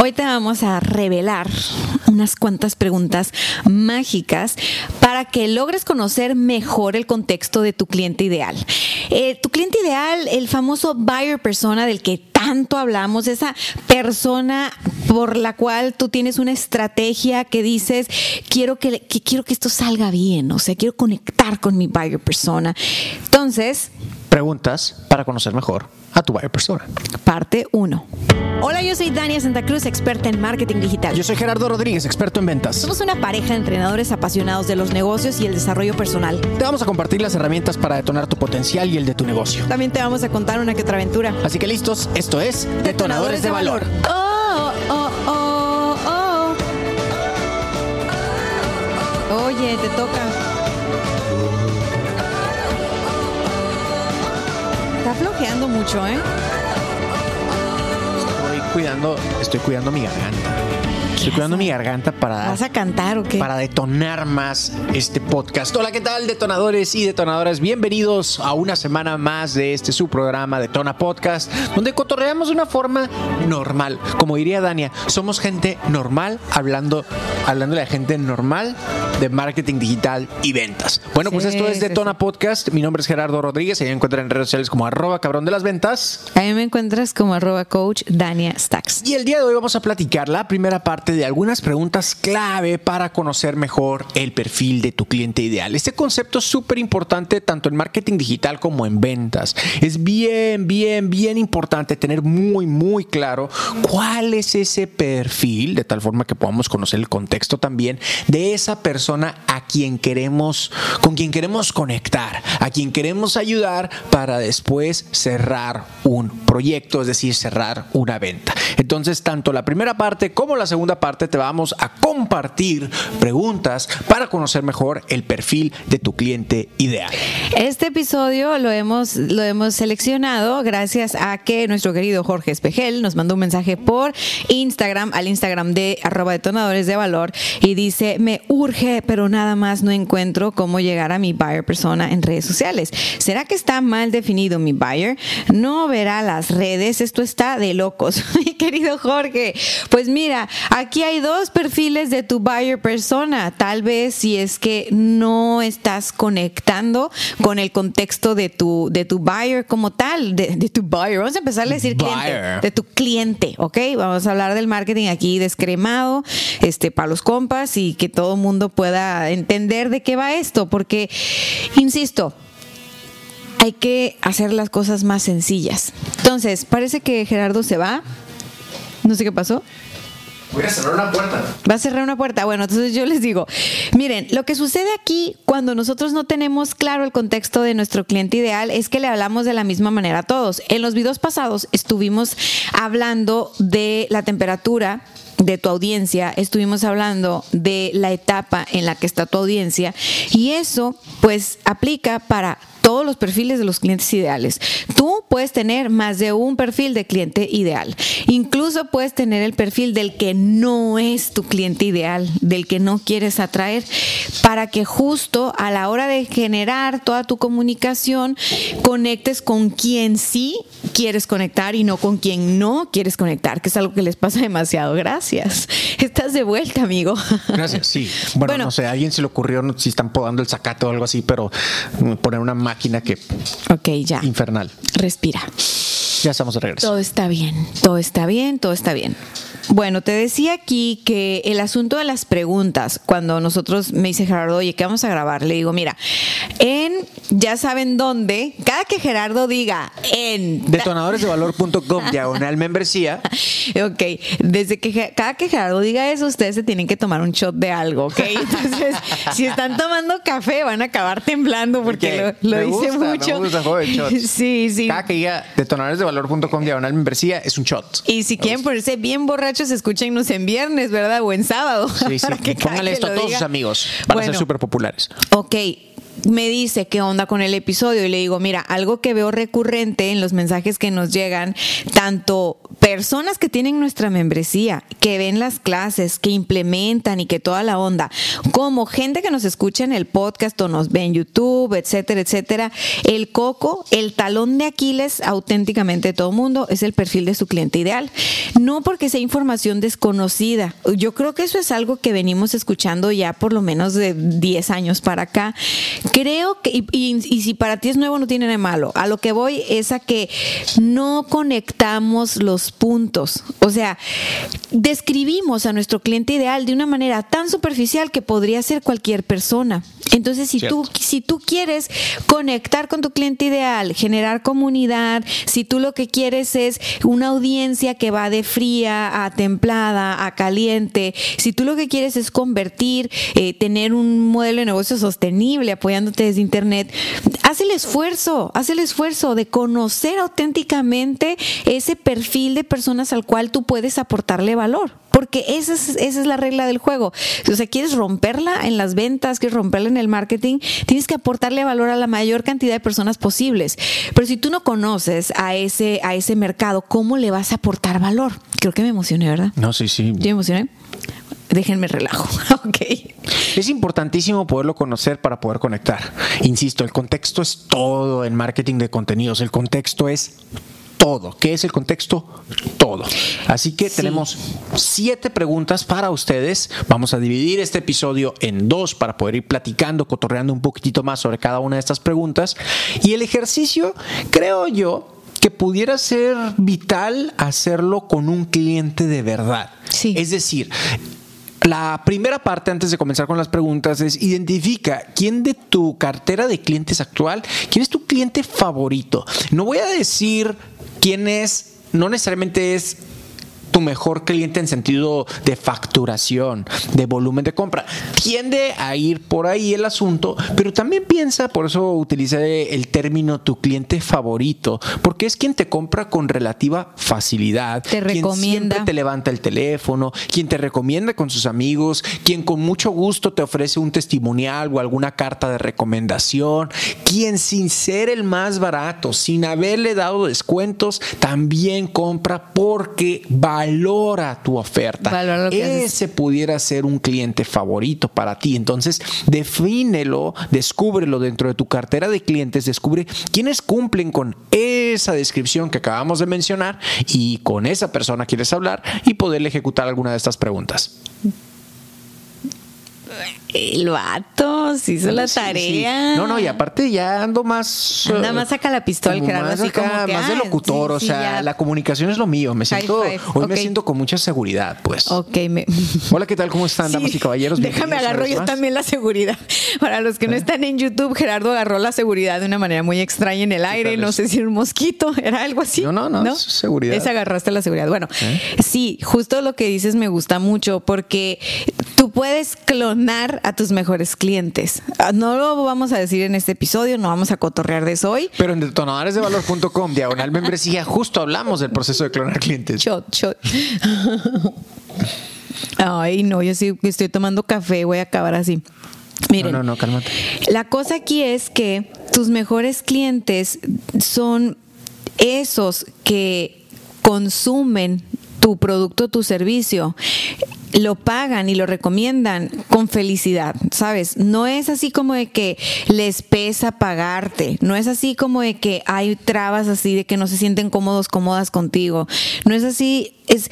Hoy te vamos a revelar unas cuantas preguntas mágicas para que logres conocer mejor el contexto de tu cliente ideal. Eh, tu cliente ideal, el famoso buyer persona del que tanto hablamos, esa persona por la cual tú tienes una estrategia que dices, quiero que, que quiero que esto salga bien, o sea, quiero conectar con mi buyer persona. Entonces, preguntas para conocer mejor a tu buyer persona. Parte 1. Hola, yo soy Dania Santa Cruz, experta en marketing digital. Yo soy Gerardo Rodríguez, experto en ventas. Somos una pareja de entrenadores apasionados de los negocios y el desarrollo personal. Te vamos a compartir las herramientas para detonar tu potencial y el de tu negocio. También te vamos a contar una que otra aventura. Así que listos, esto es Detonadores, de, Valor. Oh, oh, oh, oh. Oye, te toca. Flojeando mucho, ¿eh? Estoy cuidando, estoy cuidando mi garganta. Estoy cuidando mi garganta para, ¿Vas a cantar o qué? para detonar más este podcast. Hola, ¿qué tal, detonadores y detonadoras? Bienvenidos a una semana más de este su programa Detona Podcast, donde cotorreamos de una forma normal. Como diría Dania, somos gente normal hablando, hablándole a gente normal de marketing digital y ventas. Bueno, pues esto es sí, Detona sí. Podcast. Mi nombre es Gerardo Rodríguez. Ahí me encuentran en redes sociales como arroba cabrón de las ventas. A mí me encuentras como arroba coach Dania Stacks. Y el día de hoy vamos a platicar la primera parte de algunas preguntas clave para conocer mejor el perfil de tu cliente ideal. Este concepto es súper importante tanto en marketing digital como en ventas. Es bien, bien, bien importante tener muy, muy claro cuál es ese perfil, de tal forma que podamos conocer el contexto también de esa persona quien queremos, con quien queremos conectar, a quien queremos ayudar para después cerrar un proyecto, es decir, cerrar una venta. Entonces, tanto la primera parte como la segunda parte te vamos a compartir preguntas para conocer mejor el perfil de tu cliente ideal. Este episodio lo hemos, lo hemos seleccionado gracias a que nuestro querido Jorge Espejel nos mandó un mensaje por Instagram, al Instagram de arroba detonadores de valor, y dice, me urge, pero nada más no encuentro cómo llegar a mi buyer persona en redes sociales. ¿Será que está mal definido mi buyer? No verá las redes, esto está de locos. Mi querido Jorge, pues mira, aquí hay dos perfiles de tu buyer persona. Tal vez si es que no estás conectando con el contexto de tu, de tu buyer como tal, de, de tu buyer. Vamos a empezar a decir cliente, de tu cliente, ¿ok? Vamos a hablar del marketing aquí descremado, este, para los compas y que todo el mundo pueda entender de qué va esto, porque, insisto, hay que hacer las cosas más sencillas. Entonces, parece que Gerardo se va. No sé qué pasó. Voy a cerrar una puerta. Va a cerrar una puerta. Bueno, entonces yo les digo, miren, lo que sucede aquí cuando nosotros no tenemos claro el contexto de nuestro cliente ideal es que le hablamos de la misma manera a todos. En los videos pasados estuvimos hablando de la temperatura de tu audiencia, estuvimos hablando de la etapa en la que está tu audiencia y eso pues aplica para todos los perfiles de los clientes ideales. Tú puedes tener más de un perfil de cliente ideal. Incluso puedes tener el perfil del que no es tu cliente ideal, del que no quieres atraer, para que justo a la hora de generar toda tu comunicación conectes con quien sí quieres conectar y no con quien no quieres conectar, que es algo que les pasa demasiado. Gracias. Estás de vuelta, amigo. Gracias, sí. Bueno, Bueno. no sé, a alguien se le ocurrió no, si están podando el zacate o algo así, pero poner una máquina que Ok, ya. infernal. Respira. Ya estamos de regreso. Todo está bien, todo está bien, todo está bien. Bueno, te decía aquí que el asunto de las preguntas, cuando nosotros me dice Gerardo, oye, ¿qué vamos a grabar? Le digo, mira, en, ya saben dónde, cada que Gerardo diga en... Detonadoresdevalor.com diagonal membresía. Ok, desde que cada que Gerardo diga eso, ustedes se tienen que tomar un shot de algo, ¿ok? Entonces, si están tomando café, van a acabar temblando porque lo, lo me dice gusta, me mucho. gusta shots. Sí, sí. Cada que diga detonadoresdevalor.com diagonal membresía es un shot. Y si quieren ponerse bien borrachos, escúchenos en viernes, ¿verdad? O en sábado. Sí, sí. Que esto a todos diga. sus amigos. Van a ser súper populares. Ok, me dice qué onda con el episodio y le digo, mira, algo que veo recurrente en los mensajes que nos llegan, tanto personas que tienen nuestra membresía, que ven las clases, que implementan y que toda la onda, como gente que nos escucha en el podcast o nos ve en YouTube, etcétera, etcétera, el coco, el talón de Aquiles auténticamente de todo mundo es el perfil de su cliente ideal. No porque sea información desconocida. Yo creo que eso es algo que venimos escuchando ya por lo menos de 10 años para acá. Creo que, y, y si para ti es nuevo, no tiene nada de malo. A lo que voy es a que no conectamos los puntos. O sea, describimos a nuestro cliente ideal de una manera tan superficial que podría ser cualquier persona. Entonces, si tú, si tú quieres conectar con tu cliente ideal, generar comunidad, si tú lo que quieres es una audiencia que va de fría a templada, a caliente, si tú lo que quieres es convertir, eh, tener un modelo de negocio sostenible apoyándote desde Internet, haz el esfuerzo, haz el esfuerzo de conocer auténticamente ese perfil de personas al cual tú puedes aportarle valor. Porque esa es, esa es la regla del juego. O sea, quieres romperla en las ventas, quieres romperla en el marketing, tienes que aportarle valor a la mayor cantidad de personas posibles. Pero si tú no conoces a ese, a ese mercado, ¿cómo le vas a aportar valor? Creo que me emocioné, ¿verdad? No, sí, sí. ¿Yo me emocioné? Déjenme relajo. ok. Es importantísimo poderlo conocer para poder conectar. Insisto, el contexto es todo en marketing de contenidos. El contexto es todo. ¿Qué es el contexto? Todo. Así que tenemos siete preguntas para ustedes. Vamos a dividir este episodio en dos para poder ir platicando, cotorreando un poquitito más sobre cada una de estas preguntas. Y el ejercicio, creo yo, que pudiera ser vital hacerlo con un cliente de verdad. Sí. Es decir, la primera parte, antes de comenzar con las preguntas, es identifica quién de tu cartera de clientes actual, quién es tu cliente favorito. No voy a decir quién es, no necesariamente es tu mejor cliente en sentido de facturación, de volumen de compra. Tiende a ir por ahí el asunto, pero también piensa, por eso utilicé el término tu cliente favorito, porque es quien te compra con relativa facilidad, Te quien recomienda. siempre te levanta el teléfono, quien te recomienda con sus amigos, quien con mucho gusto te ofrece un testimonial o alguna carta de recomendación, quien sin ser el más barato, sin haberle dado descuentos, también compra porque valora tu oferta. Valora haces. Ese pudiera ser un cliente favorito para ti. Entonces, defínelo, descúbrelo dentro de tu cartera de clientes, descubre quiénes cumplen con esa descripción que acabamos de mencionar y con esa persona quieres hablar y poderle ejecutar alguna de estas preguntas. El vato se hizo la Sí, sí. tarea. No, no, y aparte ya ando más. Anda eh, más saca la pistola, Gerardo, más así acá, como que, más de locutor, sí, o sea, ya. la comunicación es lo mío. Me siento, hoy me siento con mucha seguridad, pues. Ok, me... Hola, ¿qué tal? ¿Cómo están, damas y caballeros? Déjame agarro yo más. ¿Eh? también la seguridad. Para los que no están en YouTube, Gerardo agarró la seguridad de una manera muy extraña en el aire. No es? sé si era un mosquito, era algo así. No, no, no, es seguridad. Esa agarraste la seguridad. Bueno, ¿Eh? sí, justo lo que dices me gusta mucho porque tú puedes clonar a tus mejores clientes. Ah, No lo vamos a decir en este episodio, no vamos a cotorrear de eso hoy. Pero en detonadoresdevalor.com, diagonal membresía, justo hablamos del proceso de clonar clientes. Shot, shot. Ay, no, yo sí estoy tomando café, voy a acabar así. Miren, No, no, no, cálmate. la cosa aquí es que tus mejores clientes son esos que consumen tu producto, tu servicio, lo pagan y lo recomiendan con felicidad, ¿sabes? No es así como de que les pesa pagarte, no es así como de que hay trabas así de que no se sienten cómodos, cómodas contigo, no es así, es,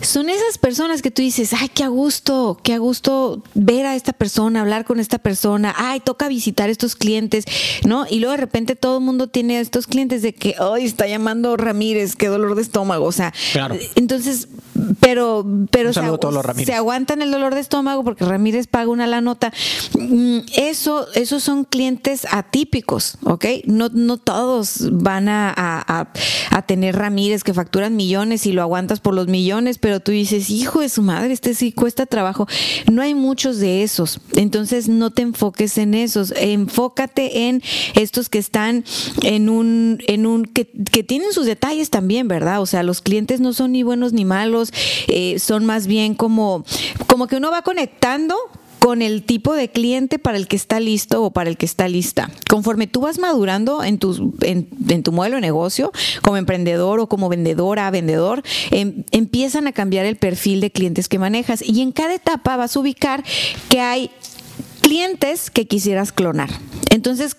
son esas personas que tú dices, ay, qué a gusto, qué a gusto ver a esta persona, hablar con esta persona, ay, toca visitar estos clientes, ¿no? Y luego de repente todo el mundo tiene estos clientes de que, ay, está llamando Ramírez, qué dolor de estómago, o sea, Claro. entonces, pero, pero se aguantan el dolor de estómago porque Ramírez paga una la nota. Mm, Eso, esos son clientes atípicos, ¿ok? No, no todos van a, a- a- a tener Ramírez que facturan millones y lo aguantas por los millones, pero tú dices, hijo de su madre, este sí cuesta trabajo. No hay muchos de esos. Entonces no te enfoques en esos. Enfócate en estos que están en un, en un, que, que tienen sus detalles también, ¿verdad? O sea, los clientes no son ni buenos ni malos, eh, son más bien como, como que uno va conectando con el tipo de cliente para el que está listo o para el que está lista. Conforme tú vas madurando en tu, en, tu modelo de negocio, como emprendedor o como vendedora, vendedor, em, empiezan a cambiar el perfil de clientes que manejas y en cada etapa vas a ubicar que hay clientes que quisieras clonar. Entonces,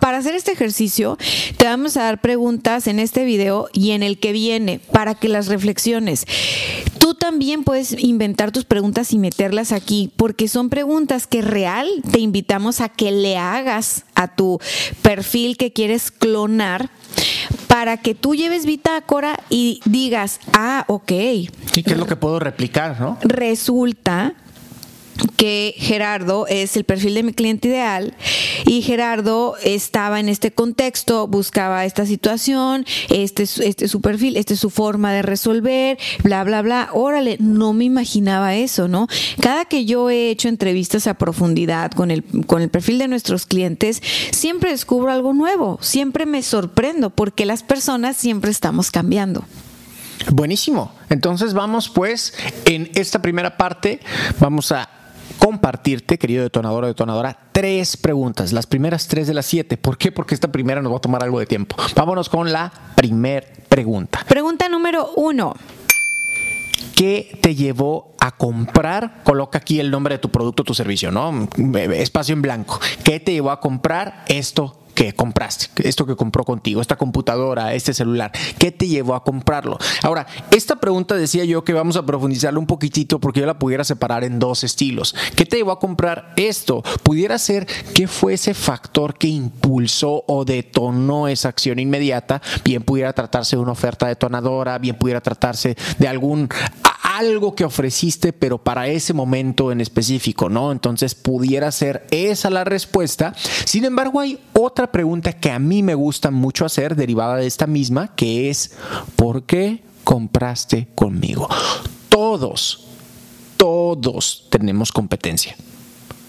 para hacer este ejercicio, te vamos a dar preguntas en este video y en el que viene para que las reflexiones. Tú también puedes inventar tus preguntas y meterlas aquí, porque son preguntas que real te invitamos a que le hagas a tu perfil que quieres clonar para que tú lleves bitácora y digas, ah, ok. ¿Y qué es lo que puedo replicar, no? Resulta que Gerardo es el perfil de mi cliente ideal y Gerardo estaba en este contexto, buscaba esta situación, este, este es su perfil, esta es su forma de resolver, bla, bla, bla. Órale, no me imaginaba eso, ¿no? Cada que yo he hecho entrevistas a profundidad con el, con el perfil de nuestros clientes, siempre descubro algo nuevo, siempre me sorprendo porque las personas siempre estamos cambiando. Buenísimo. Entonces vamos pues en esta primera parte, vamos a compartirte, querido detonador o detonadora, tres preguntas, las primeras tres de las siete. ¿Por qué? Porque esta primera nos va a tomar algo de tiempo. Vámonos con la primer pregunta. Pregunta número uno. ¿Qué te llevó a comprar? Coloca aquí el nombre de tu producto o tu servicio, ¿no? Espacio en blanco. ¿Qué te llevó a comprar esto que compraste, esto que compró contigo, esta computadora, este celular, ¿qué te llevó a comprarlo? Ahora, esta pregunta decía yo que vamos a profundizarla un poquitito porque yo la pudiera separar en dos estilos. ¿Qué te llevó a comprar esto? Pudiera ser qué fue ese factor que impulsó o detonó esa acción inmediata. Bien pudiera tratarse de una oferta detonadora, bien pudiera tratarse de algún algo que ofreciste, pero para ese momento en específico, ¿no? Entonces pudiera ser esa la respuesta. Sin embargo, hay otra pregunta que a mí me gusta mucho hacer, derivada de esta misma, que es, ¿por qué compraste conmigo? Todos, todos tenemos competencia.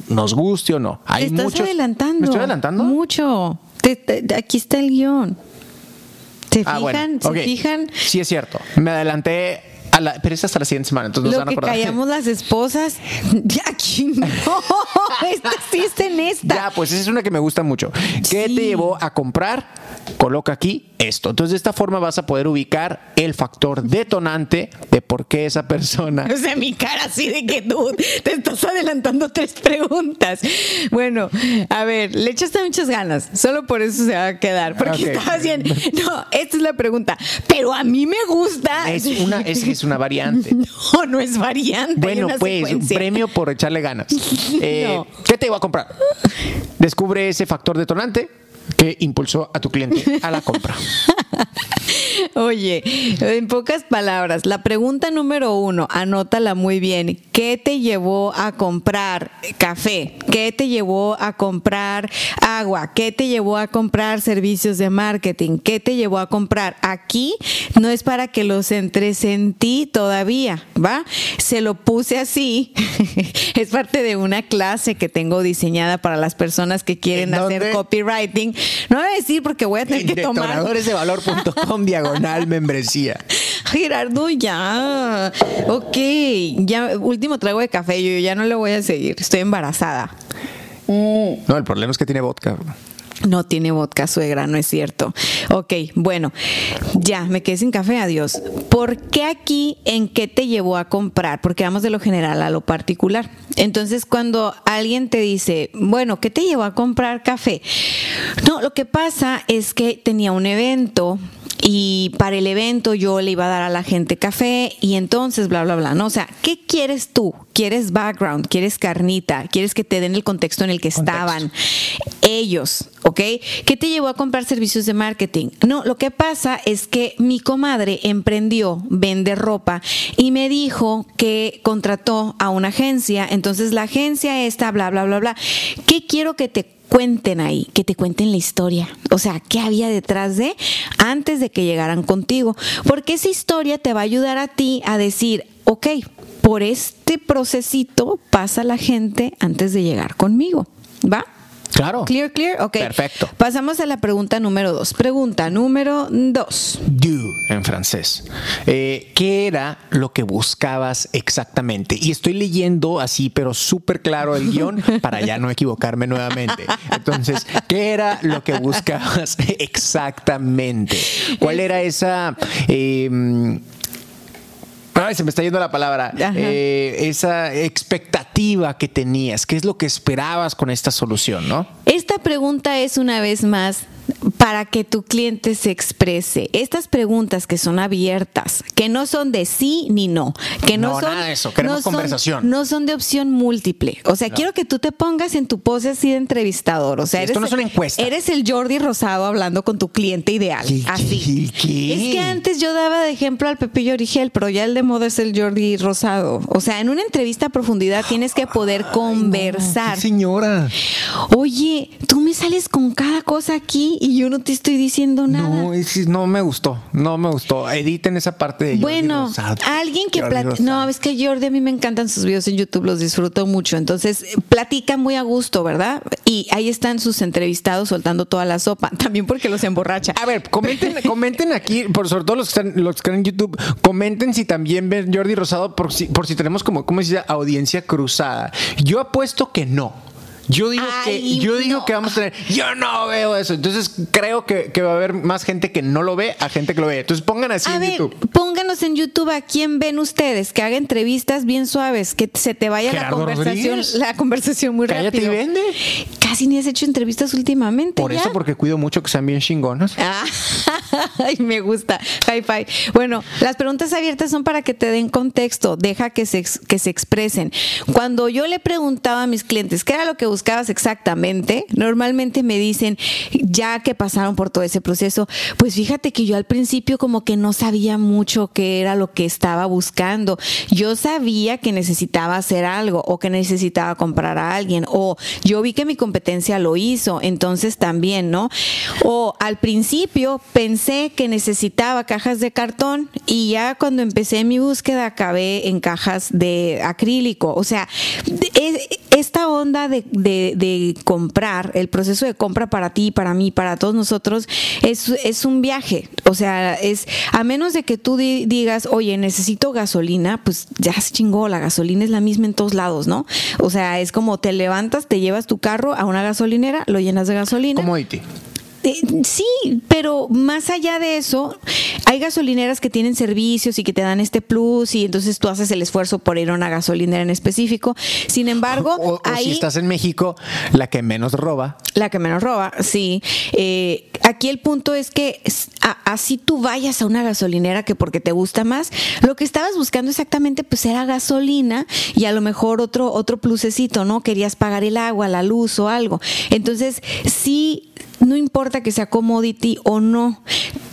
Nos guste o no. Hay estás adelantando. ¿Me estoy adelantando? Mucho. aquí está el guion. ¿Se ah, fijan? ¿Se fijan? Sí, es cierto. Me adelanté pero es hasta la siguiente semana, entonces Lo nos van a que callamos las esposas, no, esta existe en esta. Ya, pues esa es una que me gusta mucho. ¿Qué te llevó a comprar? Coloca aquí esto. Entonces de esta forma vas a poder ubicar el factor detonante de por qué esa persona... O sea, mi cara así de que tú te estás adelantando tres preguntas. Bueno, a ver, le echaste muchas ganas, solo por eso se va a quedar, porque estabas bien. No, esta es la pregunta, pero a mí me gusta... Es una, es, es una variante. No, no es variante. Bueno, pues un premio por echarle ganas. Eh, ¿Qué te iba a comprar? Descubre ese factor detonante que impulsó a tu cliente a la compra. Oye, en pocas palabras, la pregunta número uno, anótala muy bien. ¿Qué te llevó a comprar café? ¿Qué te llevó a comprar agua? ¿Qué te llevó a comprar servicios de marketing? ¿Qué te llevó a comprar? Aquí no es para que los entres en ti todavía, ¿va? Se lo puse así. es parte de una clase que tengo diseñada para las personas que quieren hacer copywriting. No voy a decir porque voy a tener que tomar. de valor.com diagonal membresía. Gerardo, ya. Ok, ya, último trago de café, yo ya no le voy a seguir. Estoy embarazada. No, el problema es que tiene vodka. No tiene vodka, suegra, no es cierto. Ok, bueno, ya, me quedé sin café, adiós. ¿Por qué aquí en qué te llevó a comprar? Porque vamos de lo general a lo particular. Entonces, cuando alguien te dice, bueno, ¿qué te llevó a comprar café? No, lo que pasa es que tenía un evento y para el evento yo le iba a dar a la gente café y entonces bla, bla, bla, ¿no? O sea, ¿qué quieres tú? ¿Quieres background? ¿Quieres carnita? ¿Quieres que te den el contexto en el que estaban ellos? ¿Ok? ¿Qué te llevó a comprar servicios de marketing? No, lo que pasa es que mi comadre emprendió, vende ropa y me dijo que contrató a una agencia, entonces la agencia esta, bla, bla, bla, bla. ¿Qué quiero que te cuenten ahí, que te cuenten la historia. O sea, qué había detrás de antes de que llegaran contigo. Porque esa historia te va a ayudar a ti a decir, ok, por este procesito pasa la gente antes de llegar conmigo. ¿Va? Claro. Clear, clear. Ok. Perfecto. Pasamos a la pregunta número dos. Pregunta número dos. Du en francés. Eh, ¿Qué era lo que buscabas exactamente? Y estoy leyendo así, pero súper claro el guion para ya no equivocarme nuevamente. Entonces, ¿qué era lo que buscabas exactamente? ¿Cuál era esa... eh, Ay, se me está yendo la palabra. Eh, esa expectativa que tenías. ¿Qué es lo que esperabas con esta solución, no? Esta pregunta es una vez más para que tu cliente se exprese. Estas preguntas que son abiertas, que no son de sí ni no, que no, No, son nada de eso, queremos no son- conversación. no son de opción múltiple. O sea, quiero que tú te pongas en tu pose así de entrevistador. O sea, Sí, esto eres no es una encuesta. Eres el Jordi Rosado hablando con tu cliente ideal. ¿Qué- así. qué- qué? Es que antes yo daba de ejemplo al Pepillo Origel, pero ya el de moda es el Jordi Rosado. O sea, en una entrevista a profundidad tienes que poder conversar. señora. Oye, tú me sales con cada cosa aquí y yo no te estoy diciendo nada. No, es- no me gustó. No me gustó. Editen esa parte de Jordi bueno, Rosado. alguien que platica. No, es que Jordi a mí me encantan sus videos en YouTube, los disfruto mucho. Entonces, platica muy a gusto, ¿verdad? Y ahí están sus entrevistados soltando toda la sopa. También porque los emborracha. A ver, comenten, comenten aquí, por sobre todo los que están, los que están en YouTube, comenten si también ven Jordi Rosado por si, por si tenemos como, ¿cómo se dice? Audiencia cruzada. Yo apuesto que no. Yo digo Ay, que yo digo que vamos a tener. Yo no veo eso. Entonces creo que, que va a haber más gente que no lo ve a gente que lo ve. Entonces pongan así A en ver, YouTube. pónganos en YouTube a quién ven ustedes, que haga entrevistas bien suaves, que se te vaya la conversación, Rodríguez. la conversación muy Cállate y rápido. vende. Casi ni has hecho entrevistas últimamente. Por ¿ya? eso, porque cuido mucho que sean bien chingonas. Ah, ay, me gusta. High five. Bueno, las preguntas abiertas son para que te den contexto, deja que se, que se expresen. Cuando yo le preguntaba a mis clientes qué era lo que buscabas exactamente, normalmente me dicen, ya que pasaron por todo ese proceso, pues fíjate que yo al principio como que no sabía mucho qué era lo que estaba buscando. Yo sabía que necesitaba hacer algo o que necesitaba comprar a alguien o yo vi que mi competencia lo hizo, entonces también, ¿no? O al principio pensé que necesitaba cajas de cartón y ya cuando empecé mi búsqueda acabé en cajas de acrílico. O sea, es- esta onda de- de comprar, el proceso de compra para ti, para mí, para todos nosotros, es, es un viaje. O sea, es a menos de que tú di- digas, oye, necesito gasolina, pues ya se chingó, la gasolina es la misma en todos lados, ¿no? O sea, es como te levantas, te llevas tu carro a una gasolinera, lo llenas de gasolina. Commodity. Eh, Sí, pero más allá de eso, hay gasolineras que tienen servicios y que te dan este plus y entonces tú haces el esfuerzo por ir a una gasolinera en específico. Sin embargo, O, o ahí si estás en México, la que menos roba. la que menos roba, sí. Eh, aquí el punto es que a- así tú vayas a una gasolinera que porque te gusta más, lo que estabas buscando exactamente pues era gasolina y a lo mejor otro otro plusecito, ¿no? Querías pagar el agua, la luz o algo. Entonces, sí no importa que sea commodity o no,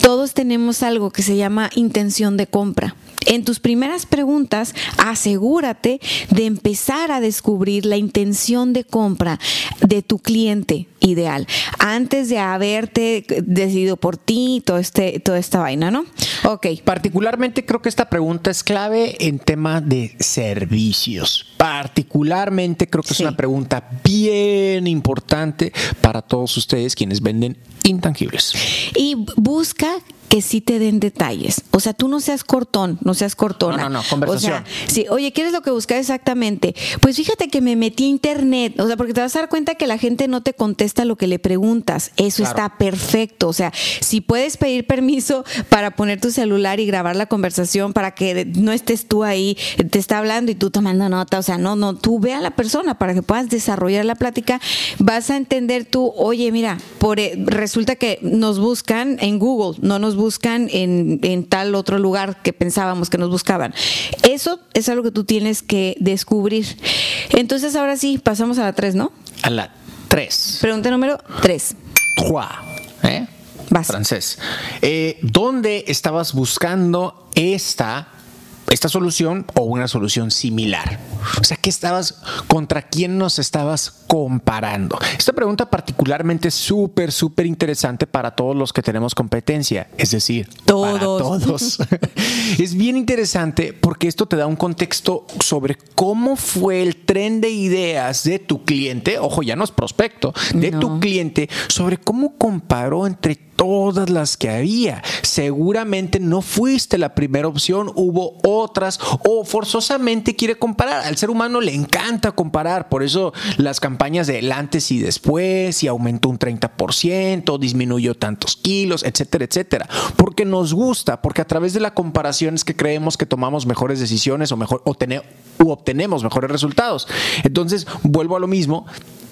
todos tenemos algo que se llama intención de compra. En tus primeras preguntas, asegúrate de empezar a descubrir la intención de compra de tu cliente ideal antes de haberte decidido por ti todo este, toda esta vaina, ¿no? Ok. Particularmente creo que esta pregunta es clave en tema de servicios. Particularmente creo que Sí. es una pregunta bien importante para todos ustedes quienes venden intangibles. Y busca que sí te den detalles. O sea, tú no seas cortón, no seas cortona. No, no, no, conversación. O sea, sí, oye, ¿qué es lo que buscas exactamente? Pues fíjate que me metí a internet, o sea, porque te vas a dar cuenta que la gente no te contesta lo que le preguntas. Eso Claro. está perfecto. O sea, si puedes pedir permiso para poner tu celular y grabar la conversación para que no estés tú ahí, te está hablando y tú tomando nota, o sea, no, no, tú ve a la persona para que puedas desarrollar la plática, vas a entender tú, oye, mira, por, eh, resulta que nos buscan en Google, no nos buscan en, en tal otro lugar que pensábamos que nos buscaban. Eso es algo que tú tienes que descubrir. Entonces, ahora sí, pasamos a la 3, ¿no? A la 3. Pregunta número 3. Trois. ¿eh? Vas. Francés. Eh, ¿Dónde estabas buscando esta, esta solución o una solución similar? O sea, ¿qué estabas, contra quién nos estabas comparando? Esta pregunta particularmente es súper, súper interesante para todos los que tenemos competencia, es decir, todos. Para todos. es bien interesante porque esto te da un contexto sobre cómo fue el tren de ideas de tu cliente, ojo, ya no es prospecto, de tu cliente, sobre cómo comparó entre todas las que había. Seguramente no fuiste la primera opción, hubo otras o forzosamente quiere comparar. Al ser humano le encanta comparar, por eso las campañas del antes y después, y aumentó un 30%, disminuyó tantos kilos, etcétera, etcétera. Porque nos gusta, porque a través de la comparación es que creemos que tomamos mejores decisiones o mejor o, o obtenemos mejores resultados. Entonces, vuelvo a lo mismo,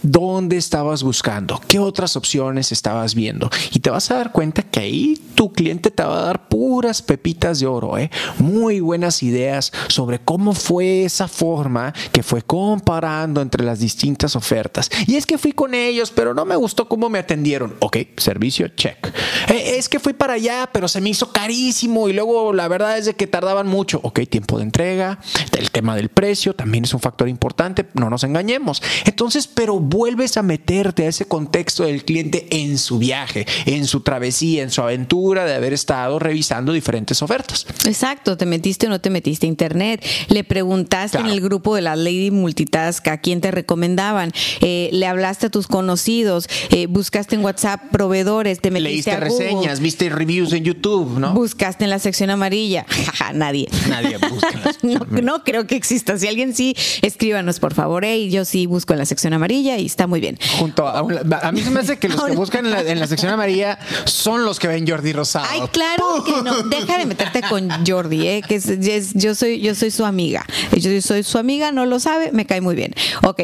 dónde estabas buscando, qué otras opciones estabas viendo. Y te vas a dar cuenta que ahí tu cliente te va a dar puras pepitas de oro, ¿eh? muy buenas ideas sobre cómo fue esa forma que fue comparando entre las distintas ofertas. Y es que fui con ellos, pero no me gustó cómo me atendieron. Ok, servicio, check. Eh, es que fui para allá, pero se me hizo carísimo y luego la verdad es de que tardaban mucho. Ok, tiempo de entrega, el tema del precio también es un factor importante, no nos engañemos. Entonces, pero vuelves a meterte a ese contexto del cliente en su viaje, en su travesía, en su aventura de haber estado revisando diferentes ofertas. Exacto, te metiste o no te metiste a internet, le preguntaste en el grupo de la Lady Multitask a quién te recomendaban, eh, le hablaste a tus conocidos, eh, buscaste en WhatsApp proveedores, te metiste Leíste a reseñas, viste reviews en YouTube, ¿no? Buscaste en la sección amarilla. nadie. Nadie busca. no, no, creo que exista. Si alguien sí, escríbanos por favor. Hey, yo sí busco en la sección amarilla y está muy bien. Junto a, a mí se me hace que los que buscan en la, sección amarilla son los que ven Jordi Rosado. Ay, claro que no. Deja de meterte con Jordi, ¿eh? que es, yo soy yo soy su amiga. Yo soy su amiga, no lo sabe, me cae muy bien. Ok,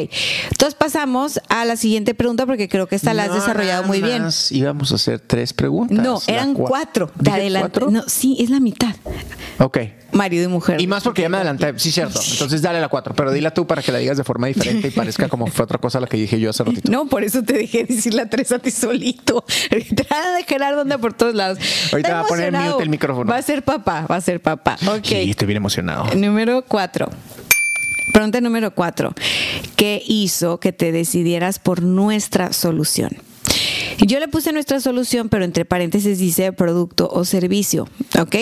entonces pasamos a la siguiente pregunta porque creo que esta la has desarrollado muy bien. Íbamos a hacer tres preguntas. No, eran cuatro. Te adelanté. No, sí, es la mitad. Ok. Marido y mujer. Y más porque ya me adelanté. Sí, cierto. Entonces dale la cuatro, pero dila tú para que la digas de forma diferente y parezca como fue otra cosa la que dije yo hace ratito. No, por eso te dejé decir la tres a ti solito. Trata de Gerardo anda por todos lados. Ahorita va a poner mute el micrófono. Va a ser papá, va a ser papá. Ok. Sí, estoy bien emocionado. Número cuatro. Pregunta número cuatro. ¿Qué hizo que te decidieras por nuestra solución? Yo le puse nuestra solución, pero entre paréntesis dice producto o servicio, ¿ok?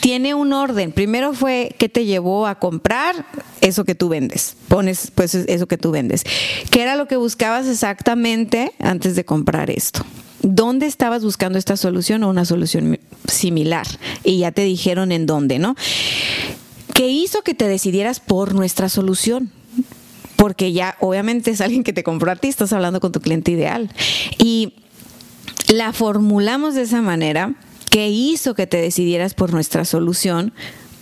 Tiene un orden. Primero fue qué te llevó a comprar eso que tú vendes. Pones pues eso que tú vendes. ¿Qué era lo que buscabas exactamente antes de comprar esto? ¿Dónde estabas buscando esta solución o una solución similar? Y ya te dijeron en dónde, ¿no? ¿Qué hizo que te decidieras por nuestra solución? Porque ya obviamente es alguien que te compró a ti, estás hablando con tu cliente ideal. Y la formulamos de esa manera que hizo que te decidieras por nuestra solución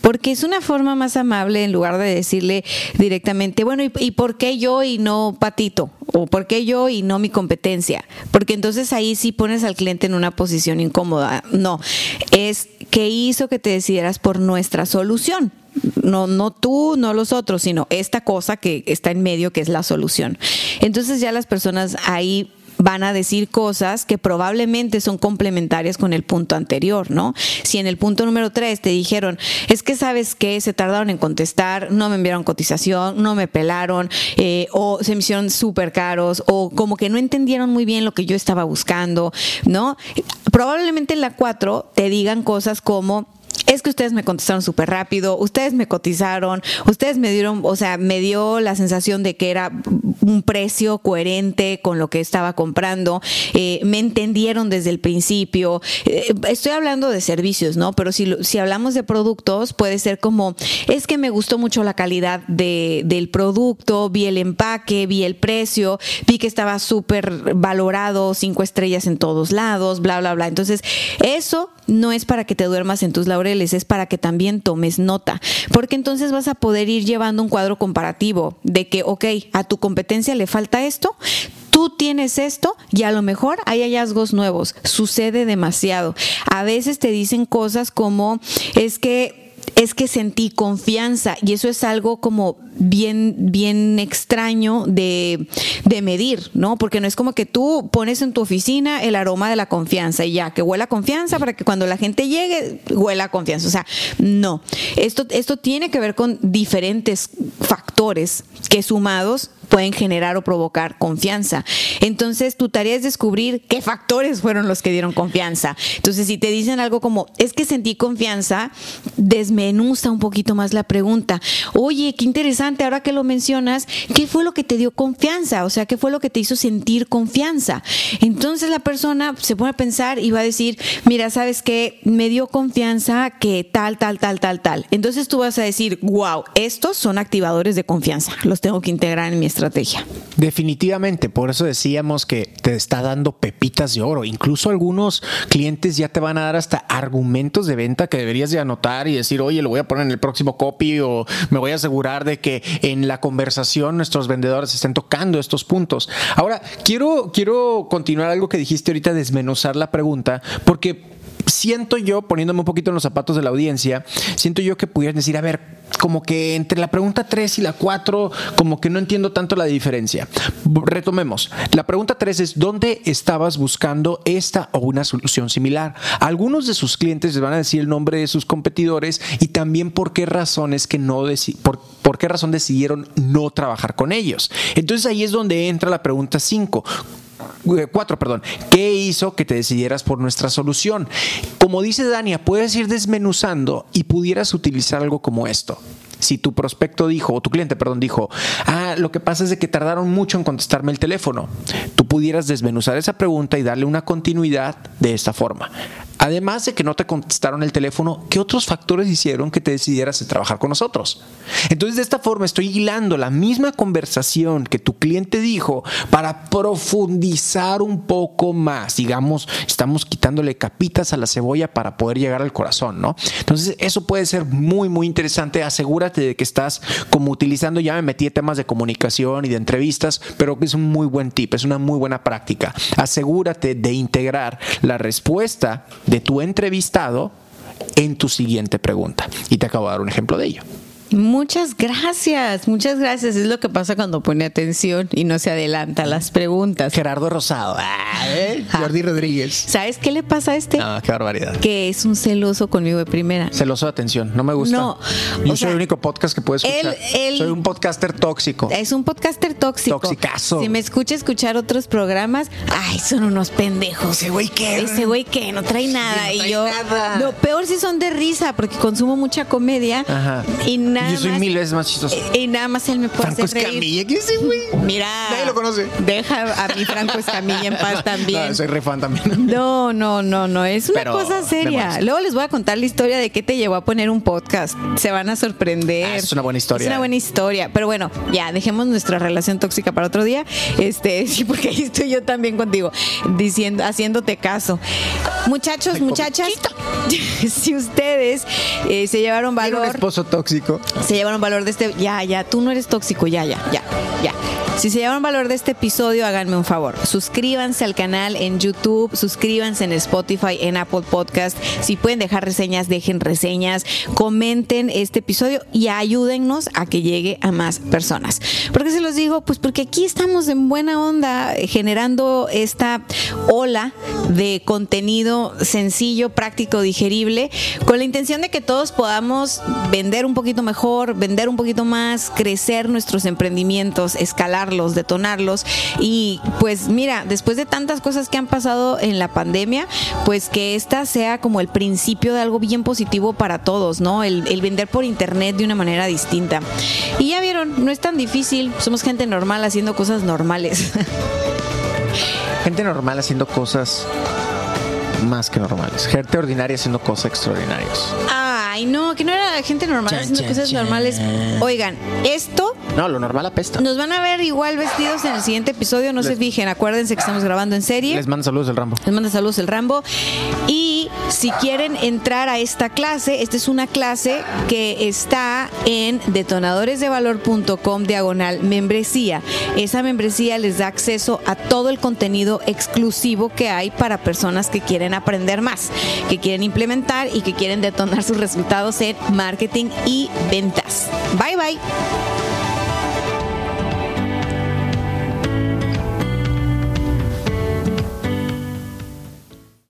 porque es una forma más amable en lugar de decirle directamente, bueno, ¿y, por qué yo y no Patito? ¿O por qué yo y no mi competencia? Porque entonces ahí sí pones al cliente en una posición incómoda. No, es que hizo que te decidieras por nuestra solución no, no tú, no los otros, sino esta cosa que está en medio, que es la solución. Entonces ya las personas ahí van a decir cosas que probablemente son complementarias con el punto anterior, ¿no? Si en el punto número tres te dijeron, es que sabes que se tardaron en contestar, no me enviaron cotización, no me pelaron, eh, o se me hicieron súper caros, o como que no entendieron muy bien lo que yo estaba buscando, ¿no? Probablemente en la cuatro te digan cosas como, es que ustedes me contestaron súper rápido, ustedes me cotizaron, ustedes me dieron, o sea, me dio la sensación de que era un precio coherente con lo que estaba comprando, eh, me entendieron desde el principio. Eh, estoy hablando de servicios, ¿no? Pero si, si hablamos de productos, puede ser como, es que me gustó mucho la calidad de, del producto, vi el empaque, vi el precio, vi que estaba súper valorado, cinco estrellas en todos lados, bla, bla, bla. Entonces, eso no es para que te duermas en tus laureles, es para que también tomes nota, porque entonces vas a poder ir llevando un cuadro comparativo de que, ok, a tu competencia le falta esto, tú tienes esto y a lo mejor hay hallazgos nuevos, sucede demasiado. A veces te dicen cosas como, es que es que sentí confianza y eso es algo como bien, bien extraño de, de, medir, ¿no? Porque no es como que tú pones en tu oficina el aroma de la confianza y ya, que huela confianza para que cuando la gente llegue huela confianza. O sea, no. Esto, esto tiene que ver con diferentes factores que sumados pueden generar o provocar confianza. Entonces, tu tarea es descubrir qué factores fueron los que dieron confianza. Entonces, si te dicen algo como, es que sentí confianza, desmenuza un poquito más la pregunta. Oye, qué interesante, ahora que lo mencionas, ¿qué fue lo que te dio confianza? O sea, ¿qué fue lo que te hizo sentir confianza? Entonces, la persona se pone a pensar y va a decir, mira, ¿sabes qué? Me dio confianza que tal, tal, tal, tal, tal. Entonces, tú vas a decir, wow, estos son activadores de confianza. Los tengo que integrar en mi estrategia. Definitivamente, por eso decíamos que te está dando pepitas de oro. Incluso algunos clientes ya te van a dar hasta argumentos de venta que deberías de anotar y decir, oye, lo voy a poner en el próximo copy o me voy a asegurar de que en la conversación nuestros vendedores estén tocando estos puntos. Ahora, quiero, quiero continuar algo que dijiste ahorita, desmenuzar la pregunta, porque siento yo, poniéndome un poquito en los zapatos de la audiencia, siento yo que pudieras decir, a ver, como que entre la pregunta 3 y la 4, como que no entiendo tanto la diferencia. Retomemos. La pregunta 3 es, ¿dónde estabas buscando esta o una solución similar? Algunos de sus clientes les van a decir el nombre de sus competidores y también por qué razones que no por, por qué razón decidieron no trabajar con ellos. Entonces ahí es donde entra la pregunta 5 eh, cuatro, perdón. ¿Qué hizo que te decidieras por nuestra solución? Como dice Dania, puedes ir desmenuzando y pudieras utilizar algo como esto. Si tu prospecto dijo, o tu cliente, perdón, dijo, ah, lo que pasa es de que tardaron mucho en contestarme el teléfono, tú pudieras desmenuzar esa pregunta y darle una continuidad de esta forma. Además de que no te contestaron el teléfono, ¿qué otros factores hicieron que te decidieras a trabajar con nosotros? Entonces, de esta forma estoy hilando la misma conversación que tu cliente dijo para profundizar un poco más. Digamos, estamos quitándole capitas a la cebolla para poder llegar al corazón, ¿no? Entonces, eso puede ser muy, muy interesante. Asegúrate de que estás como utilizando, ya me metí en temas de comunicación y de entrevistas, pero es un muy buen tip, es una muy buena práctica. Asegúrate de integrar la respuesta tu entrevistado en tu siguiente pregunta. Y te acabo de dar un ejemplo de ello. Muchas gracias, muchas gracias. Es lo que pasa cuando pone atención y no se adelanta a las preguntas. Gerardo Rosado, ah, ¿eh? Jordi Rodríguez. ¿Sabes qué le pasa a este? No, qué barbaridad. Que es un celoso conmigo de primera. Celoso de atención, no me gusta. No. Yo soy el único podcast que puede escuchar. soy un podcaster tóxico. Es un podcaster tóxico. Toxicazo. Si me escucha escuchar otros programas, ay, son unos pendejos. Ese güey que. Ese güey que no trae nada. y yo. Lo peor si son de risa, porque consumo mucha comedia. Ajá. Y nada yo soy mil veces más chistoso. Y, nada más él me puede Franco hacer Escamilla, ¿qué es ese güey? Mira. Nadie lo conoce. Deja a mi Franco Escamilla en paz también. No, soy re fan también. No, no, no, no. Es una cosa seria. Luego les voy a contar la historia de qué te llevó a poner un podcast. Se van a sorprender. Ah, es una buena historia. Es una buena historia. Pero bueno, ya, dejemos nuestra relación tóxica para otro día. Este, sí, porque ahí estoy yo también contigo, diciendo, haciéndote caso. Muchachos, muchachas, si ustedes eh, se llevaron valor. un esposo tóxico. Se llevaron valor de este. Ya, ya, tú no eres tóxico, ya, ya, ya, ya. Si se llevaron valor de este episodio, háganme un favor. Suscríbanse al canal en YouTube, suscríbanse en Spotify, en Apple Podcast. Si pueden dejar reseñas, dejen reseñas, comenten este episodio y ayúdennos a que llegue a más personas. ¿Por qué se los digo? Pues porque aquí estamos en buena onda eh, generando esta ola de contenido sencillo, práctico, digerible, con la intención de que todos podamos vender un poquito mejor, vender un poquito más, crecer nuestros emprendimientos, escalar detonarlos. Y pues mira, después de tantas cosas que han pasado en la pandemia, pues que esta sea como el principio de algo bien positivo para todos, ¿no? El, el vender por internet de una manera distinta. Y ya vieron, no es tan difícil, somos gente normal haciendo cosas normales. Gente normal haciendo cosas más que normales. Gente ordinaria haciendo cosas extraordinarias. Ay, no, que no era gente normal haciendo cosas normales. Oigan, esto no, lo normal apesta. Nos van a ver igual vestidos en el siguiente episodio. No se fijen, acuérdense que estamos grabando en serie. Les manda saludos el Rambo. Les manda saludos el Rambo. Y si quieren entrar a esta clase, esta es una clase que está en detonadoresdevalor.com diagonal membresía. Esa membresía les da acceso a todo el contenido exclusivo que hay para personas que quieren aprender más, que quieren implementar y que quieren detonar sus resultados en más marketing y ventas. Bye bye.